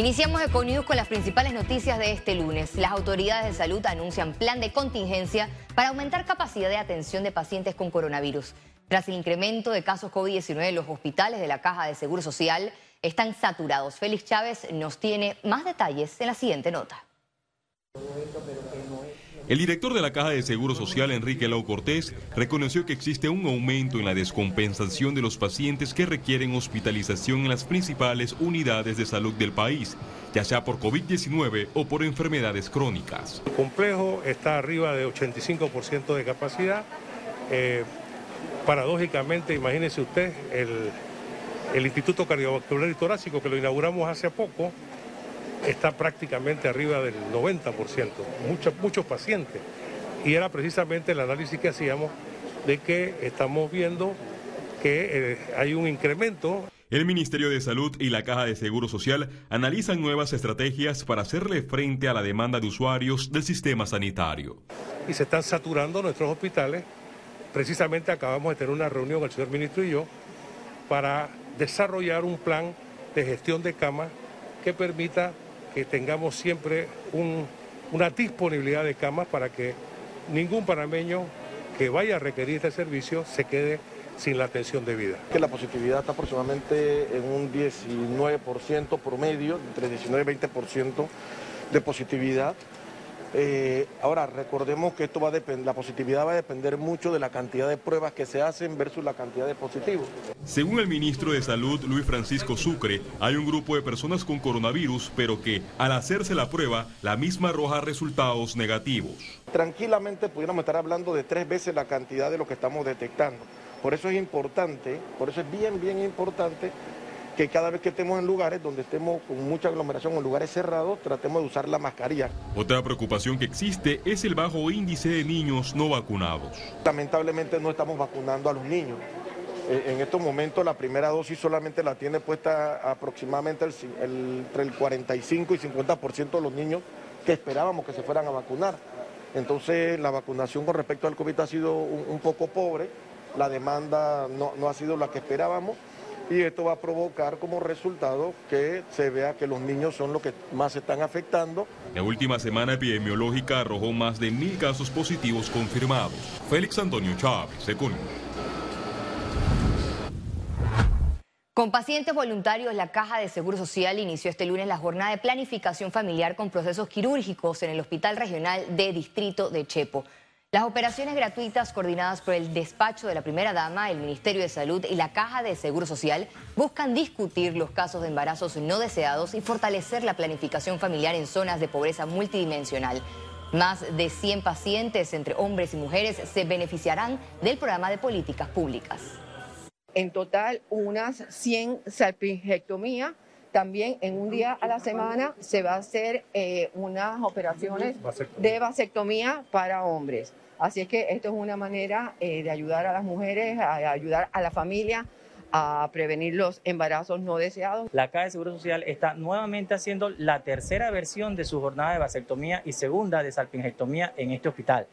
Iniciamos Econews con las principales noticias de este lunes. Las autoridades de salud anuncian plan de contingencia para aumentar capacidad de atención de pacientes con coronavirus. Tras el incremento de casos COVID-19 los hospitales de la Caja de Seguro Social, están saturados. Félix Chávez nos tiene más detalles en la siguiente nota. El director de la Caja de Seguro Social, Enrique Lau Cortés, reconoció que existe un aumento en la descompensación de los pacientes que requieren hospitalización en las principales unidades de salud del país, ya sea por COVID-19 o por enfermedades crónicas. El complejo está arriba de 85% de capacidad. Eh, paradójicamente, imagínese usted, el, el Instituto Cardiovascular y Torácico, que lo inauguramos hace poco, está prácticamente arriba del 90%, muchos, muchos pacientes. Y era precisamente el análisis que hacíamos de que estamos viendo que eh, hay un incremento. El Ministerio de Salud y la Caja de Seguro Social analizan nuevas estrategias para hacerle frente a la demanda de usuarios del sistema sanitario. Y se están saturando nuestros hospitales. Precisamente acabamos de tener una reunión el señor ministro y yo para desarrollar un plan de gestión de camas que permita que tengamos siempre una disponibilidad de camas para que ningún panameño que vaya a requerir este servicio se quede sin la atención debida. Que la positividad está aproximadamente en un 19% promedio, entre 19 y 20% de positividad. Eh, ahora, recordemos que esto va a depender, la positividad va a depender mucho de la cantidad de pruebas que se hacen versus la cantidad de positivos. Según el ministro de Salud, Luis Francisco Sucre, hay un grupo de personas con coronavirus, pero que al hacerse la prueba, la misma arroja resultados negativos. Tranquilamente pudiéramos estar hablando de tres veces la cantidad de lo que estamos detectando. Por eso es importante, por eso es bien, bien importante que cada vez que estemos en lugares donde estemos con mucha aglomeración o en lugares cerrados, tratemos de usar la mascarilla. Otra preocupación que existe es el bajo índice de niños no vacunados. Lamentablemente no estamos vacunando a los niños. Eh, en estos momentos la primera dosis solamente la tiene puesta aproximadamente entre el 45 y 50% de los niños que esperábamos que se fueran a vacunar. Entonces la vacunación con respecto al COVID ha sido un, poco pobre, la demanda no, no ha sido la que esperábamos y esto va a provocar como resultado que se vea que los niños son los que más se están afectando. La última semana epidemiológica arrojó más de mil casos positivos confirmados. Félix Antonio Chávez, Econ. Con pacientes voluntarios, la Caja de Seguro Social inició este lunes la jornada de planificación familiar con procesos quirúrgicos en el Hospital Regional de Distrito de Chepo. Las operaciones gratuitas coordinadas por el despacho de la primera dama, el Ministerio de Salud y la Caja de Seguro Social buscan discutir los casos de embarazos no deseados y fortalecer la planificación familiar en zonas de pobreza multidimensional. Más de 100 pacientes entre hombres y mujeres se beneficiarán del programa de políticas públicas. En total, unas 100 salpingectomías. También en un día a la semana se va a hacer eh, unas operaciones de vasectomía para hombres. Así es que esto es una manera eh, de ayudar a las mujeres, a ayudar a la familia a prevenir los embarazos no deseados. La Caja de Seguro Social está nuevamente haciendo la tercera versión de su jornada de vasectomía y segunda de salpingectomía en este hospital.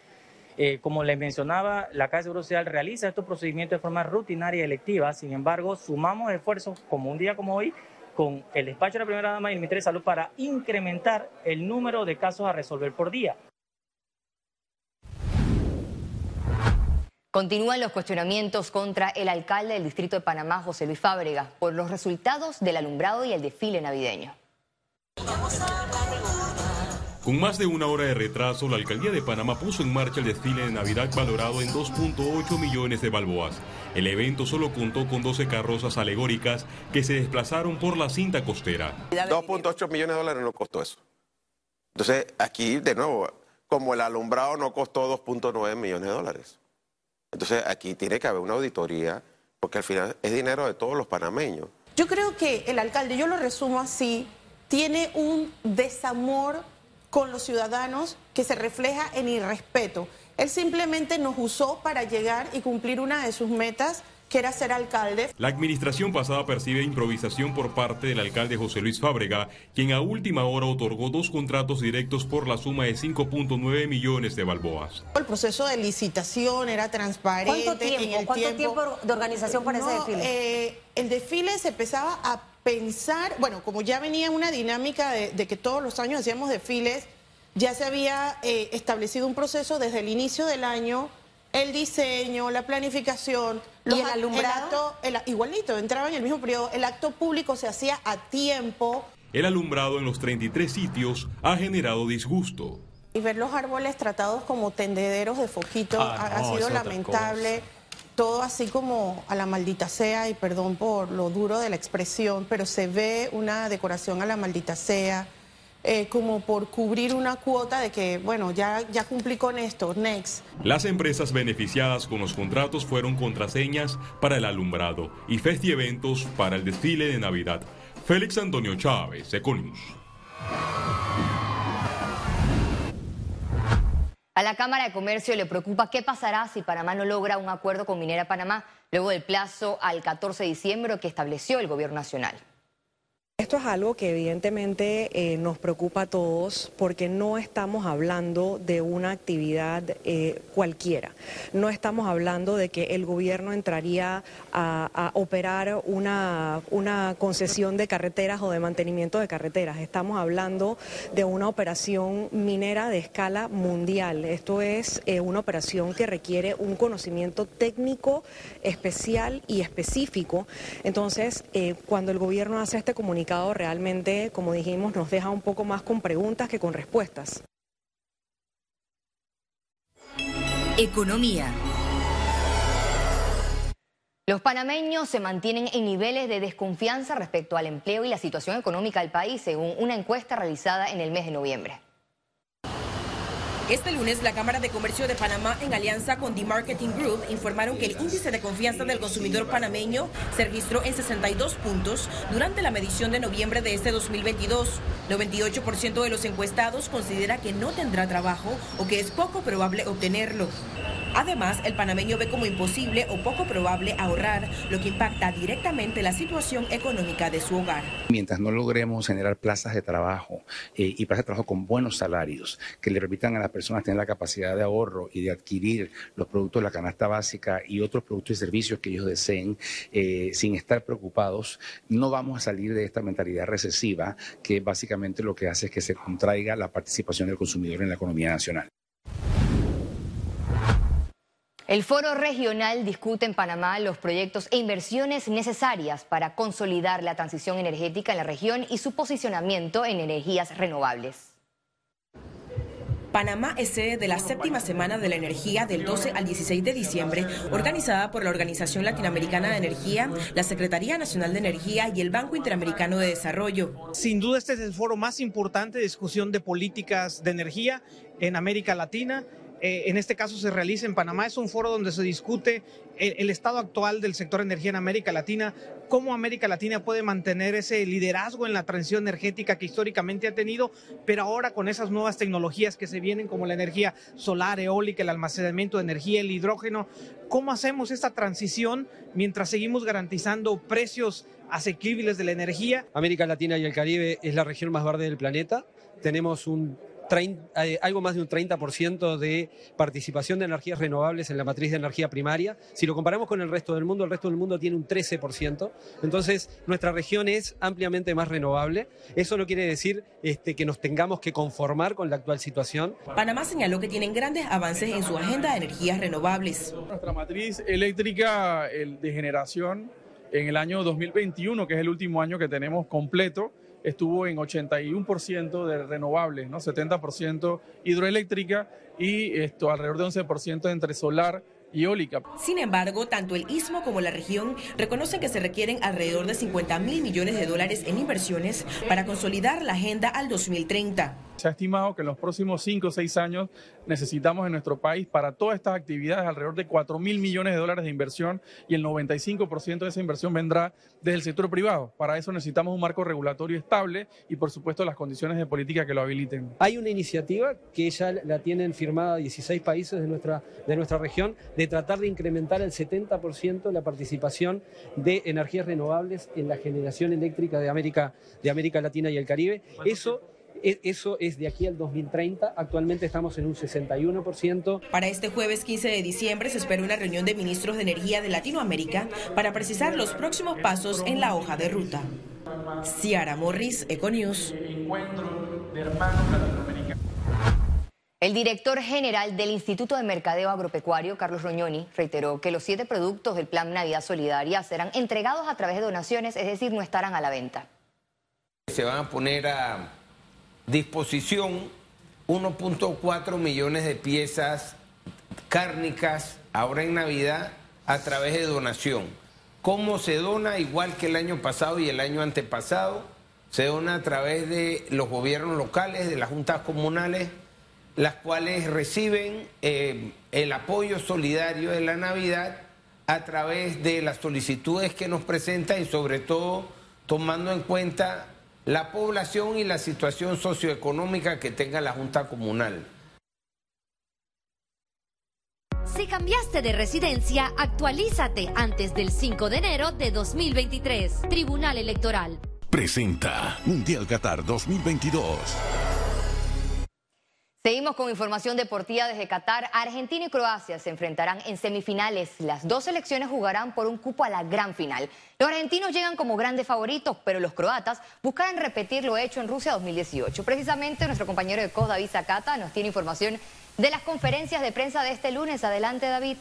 Eh, como les mencionaba, la Caja de Seguro Social realiza estos procedimientos de forma rutinaria y electiva, sin embargo, sumamos esfuerzos como un día como hoy con el despacho de la primera dama y el Ministerio de Salud para incrementar el número de casos a resolver por día. Continúan los cuestionamientos contra el alcalde del distrito de Panamá, José Luis Fábrega, por los resultados del alumbrado y el desfile navideño. Con más de una hora de retraso, la alcaldía de Panamá puso en marcha el desfile de Navidad valorado en 2.8 millones de balboas. El evento solo contó con 12 carrozas alegóricas que se desplazaron por la cinta costera. 2.8 millones de dólares no costó eso. Entonces, aquí, de nuevo, como el alumbrado no costó 2.9 millones de dólares. Entonces aquí tiene que haber una auditoría, porque al final es dinero de todos los panameños. Yo creo que el alcalde, yo lo resumo así, tiene un desamor con los ciudadanos que se refleja en irrespeto. Él simplemente nos usó para llegar y cumplir una de sus metas que era ser alcalde. La administración pasada percibe improvisación por parte del alcalde José Luis Fábrega, quien a última hora otorgó dos contratos directos por la suma de 5.9 millones de balboas. El proceso de licitación era transparente. ¿Cuánto tiempo, ¿cuánto tiempo de organización para ese desfile? Eh, el desfile se empezaba a pensar, bueno, como ya venía una dinámica de, que todos los años hacíamos desfiles, ya se había eh, establecido un proceso desde el inicio del año el diseño, la planificación. ¿Y el alumbrado? igualito, entraba en el mismo periodo. El acto público se hacía a tiempo. El alumbrado en los 33 sitios ha generado disgusto. Y ver los árboles tratados como tendederos de foquito ah, ha, sido lamentable. Todo así como a la maldita sea, y perdón por lo duro de la expresión, pero se ve una decoración a la maldita sea eh, como por cubrir una cuota de que, bueno, ya, ya cumplí con esto, next. Las empresas beneficiadas con los contratos fueron contraseñas para el alumbrado y festieventos para el desfile de Navidad. Félix Antonio Chávez, Econius. A la Cámara de Comercio le preocupa qué pasará si Panamá no logra un acuerdo con Minera Panamá luego del plazo al 14 de diciembre que estableció el Gobierno Nacional. Esto es algo que evidentemente eh, nos preocupa a todos porque no estamos hablando de una actividad eh, cualquiera. No estamos hablando de que el gobierno entraría a, operar una, una, concesión de carreteras o de mantenimiento de carreteras. Estamos hablando de una operación minera de escala mundial. Esto es eh, una operación que requiere un conocimiento técnico especial y específico. Entonces, cuando el gobierno hace este comunicado, realmente, como dijimos, nos deja un poco más con preguntas que con respuestas. Economía. Los panameños se mantienen en niveles de desconfianza respecto al empleo y la situación económica del país, según una encuesta realizada en el mes de noviembre. Este lunes, la Cámara de Comercio de Panamá, en alianza con The Marketing Group, informaron que el índice de confianza del consumidor panameño se registró en 62 puntos durante la medición de noviembre de este 2022. 98% de los encuestados considera que no tendrá trabajo o que es poco probable obtenerlo. Además, el panameño ve como imposible o poco probable ahorrar, lo que impacta directamente la situación económica de su hogar. Mientras no logremos generar plazas de trabajo eh, y plazas de trabajo con buenos salarios que le permitan a las personas tener la capacidad de ahorro y de adquirir los productos de la canasta básica y otros productos y servicios que ellos deseen eh, sin estar preocupados, no vamos a salir de esta mentalidad recesiva que básicamente lo que hace es que se contraiga la participación del consumidor en la economía nacional. El foro regional discute en Panamá los proyectos e inversiones necesarias para consolidar la transición energética en la región y su posicionamiento en energías renovables. Panamá es sede de la séptima semana de la energía del 12 al 16 de diciembre, organizada por la Organización Latinoamericana de Energía, la Secretaría Nacional de Energía y el Banco Interamericano de Desarrollo. Sin duda este es el foro más importante de discusión de políticas de energía en América Latina eh, en este caso se realiza en Panamá. Es un foro donde se discute el, estado actual del sector energía en América Latina, cómo América Latina puede mantener ese liderazgo en la transición energética que históricamente ha tenido, pero ahora con esas nuevas tecnologías que se vienen como la energía solar, eólica, el almacenamiento de energía, el hidrógeno, ¿cómo hacemos esta transición mientras seguimos garantizando precios asequibles de la energía? América Latina y el Caribe es la región más verde del planeta. Tenemos un algo más de un 30% de participación de energías renovables en la matriz de energía primaria. Si lo comparamos con el resto del mundo, el resto del mundo tiene un 13%. Entonces, nuestra región es ampliamente más renovable. Eso no quiere decir este, que nos tengamos que conformar con la actual situación. Panamá señaló que tienen grandes avances en su agenda de energías renovables. Nuestra matriz eléctrica de generación en el año 2021, que es el último año que tenemos completo, estuvo en 81% de renovables, ¿no? 70% hidroeléctrica y esto alrededor de 11% entre solar y eólica. Sin embargo, tanto el istmo como la región reconocen que se requieren alrededor de 50 mil millones de dólares en inversiones para consolidar la agenda al 2030. Se ha estimado que en los próximos 5 o 6 años necesitamos en nuestro país para todas estas actividades alrededor de 4 mil millones de dólares de inversión y el 95% de esa inversión vendrá desde el sector privado. Para eso necesitamos un marco regulatorio estable y por supuesto las condiciones de política que lo habiliten. Hay una iniciativa que ya la tienen firmada 16 países de nuestra, de nuestra región de tratar de incrementar el 70% la participación de energías renovables en la generación eléctrica de América, de América Latina y el Caribe. Eso eso es de aquí al 2030. Actualmente estamos en un 61%. Para este jueves 15 de diciembre se espera una reunión de ministros de energía de Latinoamérica para precisar los próximos pasos en la hoja de ruta. Ciara Morris, Econews. El director general del Instituto de Mercadeo Agropecuario, Carlos Roñoni, reiteró que los siete productos del Plan Navidad Solidaria serán entregados a través de donaciones, es decir, no estarán a la venta. Se van a poner a disposición 1.4 millones de piezas cárnicas ahora en Navidad a través de donación. ¿Cómo se dona? Igual que el año pasado y el año antepasado, se dona a través de los gobiernos locales, de las juntas comunales, las cuales reciben eh, el apoyo solidario de la Navidad a través de las solicitudes que nos presentan y sobre todo tomando en cuenta la población y la situación socioeconómica que tenga la Junta Comunal. Si cambiaste de residencia, actualízate antes del 5 de enero de 2023. Tribunal Electoral. Presenta Mundial Qatar 2022. Seguimos con información deportiva desde Qatar. Argentina y Croacia se enfrentarán en semifinales. Las dos selecciones jugarán por un cupo a la gran final. Los argentinos llegan como grandes favoritos, pero los croatas buscarán repetir lo hecho en Rusia 2018. Precisamente nuestro compañero de COS, David Zacata, nos tiene información de las conferencias de prensa de este lunes. Adelante, David.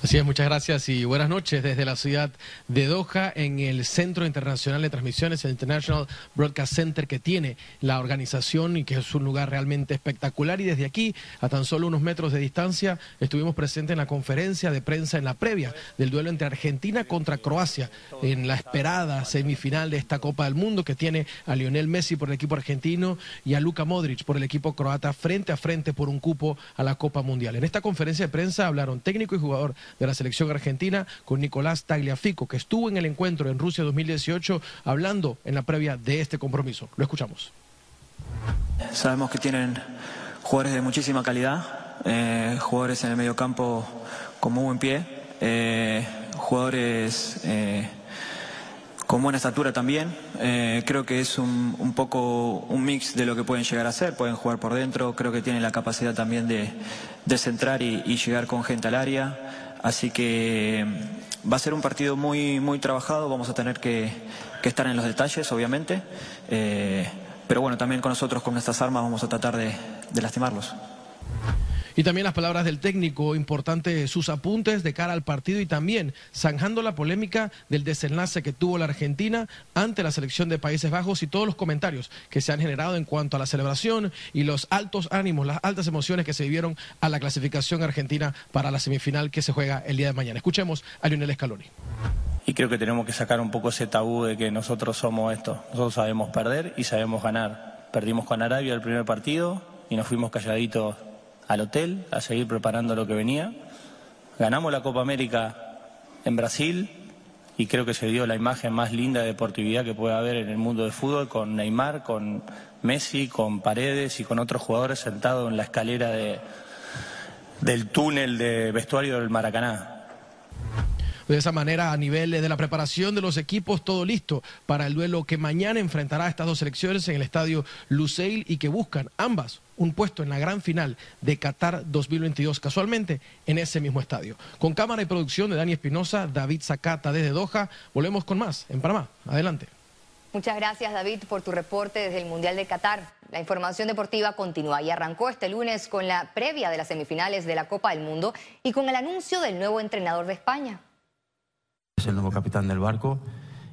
Así es, muchas gracias y buenas noches desde la ciudad de Doha en el Centro Internacional de Transmisiones, el International Broadcast Center que tiene la organización y que es un lugar realmente espectacular y desde aquí a tan solo unos metros de distancia estuvimos presentes en la conferencia de prensa en la previa del duelo entre Argentina contra Croacia en la esperada semifinal de esta Copa del Mundo que tiene a Lionel Messi por el equipo argentino y a Luka Modric por el equipo croata frente a frente por un cupo a la Copa Mundial. En esta conferencia de prensa hablaron técnico y jugador de la selección argentina con Nicolás Tagliafico, que estuvo en el encuentro en Rusia 2018 hablando en la previa de este compromiso. Lo escuchamos. Sabemos que tienen jugadores de muchísima calidad, eh, jugadores en el medio campo con muy buen pie, eh, jugadores eh, con buena estatura también. creo que es un, un, poco un mix de lo que pueden llegar a ser. Pueden jugar por dentro, creo que tienen la capacidad también de, de centrar y, y llegar con gente al área. Así que va a ser un partido muy, muy trabajado, vamos a tener que, estar en los detalles, obviamente. Eh, pero bueno, también con nosotros, con estas armas, vamos a tratar de lastimarlos. Y también las palabras del técnico, importante sus apuntes de cara al partido y también zanjando la polémica del desenlace que tuvo la Argentina ante la selección de Países Bajos y todos los comentarios que se han generado en cuanto a la celebración y los altos ánimos, las altas emociones que se vivieron a la clasificación argentina para la semifinal que se juega el día de mañana. Escuchemos a Lionel Scaloni. Y creo que tenemos que sacar un poco ese tabú de que nosotros somos esto. Nosotros sabemos perder y sabemos ganar. Perdimos con Arabia el primer partido y nos fuimos calladitos al hotel a seguir preparando lo que venía. Ganamos la Copa América en Brasil y creo que se dio la imagen más linda de deportividad que puede haber en el mundo del fútbol con Neymar, con Messi, con Paredes y con otros jugadores sentados en la escalera de, del túnel de vestuario del Maracaná. De esa manera, a nivel de la preparación de los equipos, todo listo para el duelo que mañana enfrentará a estas dos selecciones en el estadio Luceil y que buscan ambas un puesto en la gran final de Qatar 2022, casualmente en ese mismo estadio. Con cámara y producción de Dani Espinosa, David Zacata desde Doha, volvemos con más en Panamá. Adelante. Muchas gracias David por tu reporte desde el Mundial de Qatar. La información deportiva continúa y arrancó este lunes con la previa de las semifinales de la Copa del Mundo y con el anuncio del nuevo entrenador de España. Es el nuevo capitán del barco.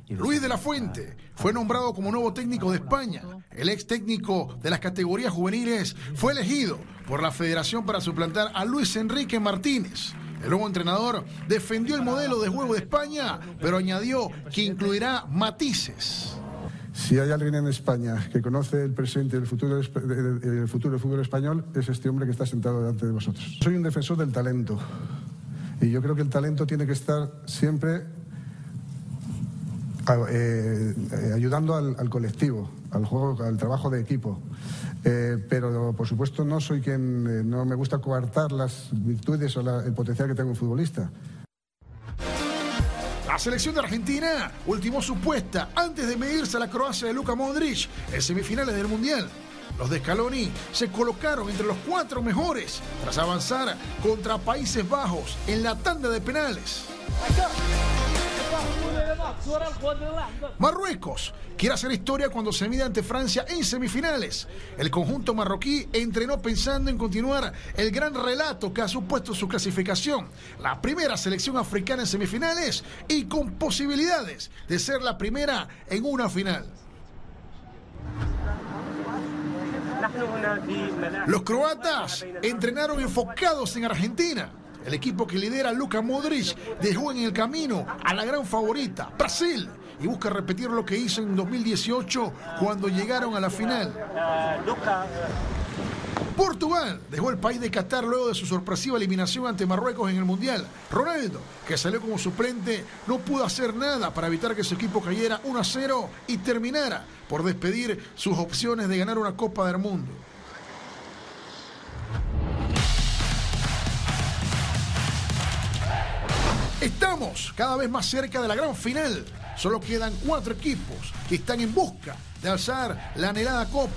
Luis de la Fuente fue nombrado como nuevo técnico de España. El ex técnico de las categorías juveniles fue elegido por la federación para suplantar a Luis Enrique Martínez. El nuevo entrenador defendió el modelo de juego de España, pero añadió que incluirá matices. Si hay alguien en España que conoce el presente y el futuro, el futuro del fútbol español, es este hombre que está sentado delante de vosotros. Soy un defensor del talento y yo creo que el talento tiene que estar siempre eh, eh, ayudando al, colectivo, al juego, al trabajo de equipo. Eh, pero por supuesto no soy quien, no me gusta coartar las virtudes o el potencial que tengo un futbolista. La selección de Argentina ultimó su puesta antes de medirse a la Croacia de Luka Modric en semifinales del Mundial. Los de Scaloni se colocaron entre los cuatro mejores tras avanzar contra Países Bajos en la tanda de penales. Marruecos quiere hacer historia cuando se mide ante Francia en semifinales. El conjunto marroquí entrenó pensando en continuar el gran relato que ha supuesto su clasificación, la primera selección africana en semifinales y con posibilidades de ser la primera en una final. Los croatas entrenaron enfocados en Argentina el equipo que lidera Luka Modric dejó en el camino a la gran favorita, Brasil, y busca repetir lo que hizo en 2018 cuando llegaron a la final. Portugal dejó el país de Qatar luego de su sorpresiva eliminación ante Marruecos en el Mundial. Ronaldo, que salió como suplente, no pudo hacer nada para evitar que su equipo cayera 1 a 0 y terminara por despedir sus opciones de ganar una Copa del Mundo. Estamos cada vez más cerca de la gran final. Solo quedan cuatro equipos que están en busca de alzar la anhelada copa.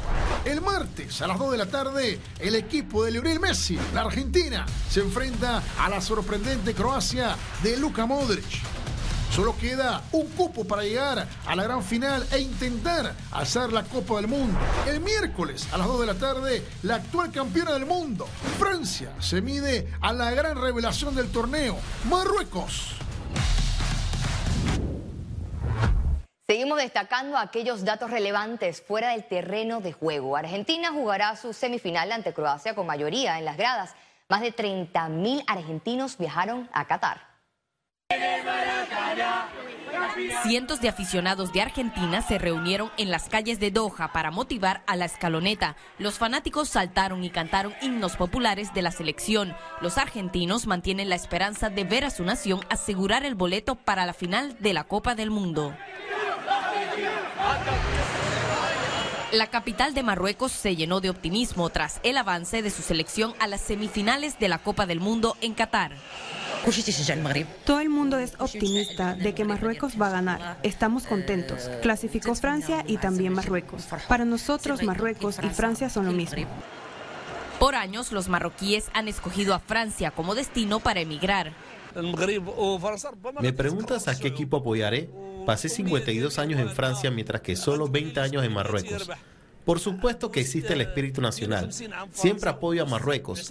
El martes a las 2 de la tarde, el equipo de Lionel Messi, la Argentina, se enfrenta a la sorprendente Croacia de Luka Modric. Solo queda un cupo para llegar a la gran final e intentar alzar la Copa del Mundo. El miércoles a las 2 de la tarde, la actual campeona del mundo, Francia, se mide a la gran revelación del torneo, Marruecos. Seguimos destacando aquellos datos relevantes fuera del terreno de juego. Argentina jugará su semifinal ante Croacia con mayoría en las gradas. Más de 30.000 argentinos viajaron a Qatar. Cientos de aficionados de Argentina se reunieron en las calles de Doha para motivar a la escaloneta. Los fanáticos saltaron y cantaron himnos populares de la selección. Los argentinos mantienen la esperanza de ver a su nación asegurar el boleto para la final de la Copa del Mundo. La capital de Marruecos se llenó de optimismo tras el avance de su selección a las semifinales de la Copa del Mundo en Qatar. Todo el mundo es optimista de que Marruecos va a ganar. Estamos contentos. Clasificó Francia y también Marruecos. Para nosotros, Marruecos y Francia son lo mismo. Por años, los marroquíes han escogido a Francia como destino para emigrar. ¿Me preguntas a qué equipo apoyaré? Pasé 52 años en Francia mientras que solo 20 años en Marruecos. Por supuesto que existe el espíritu nacional. Siempre apoyo a Marruecos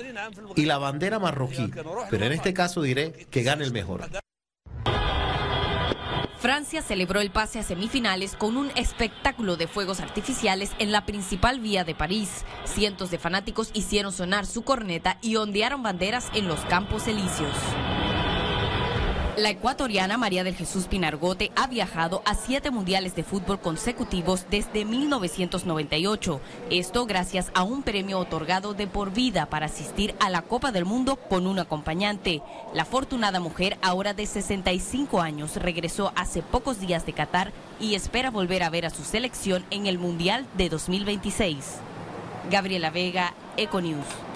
y la bandera marroquí, pero en este caso diré que gane el mejor. Francia celebró el pase a semifinales con un espectáculo de fuegos artificiales en la principal vía de París. Cientos de fanáticos hicieron sonar su corneta y ondearon banderas en los campos elíseos. La ecuatoriana María del Jesús Pinargote ha viajado a siete mundiales de fútbol consecutivos desde 1998. Esto gracias a un premio otorgado de por vida para asistir a la Copa del Mundo con un acompañante. La afortunada mujer, ahora de 65 años, regresó hace pocos días de Qatar y espera volver a ver a su selección en el Mundial de 2026. Gabriela Vega, Econews.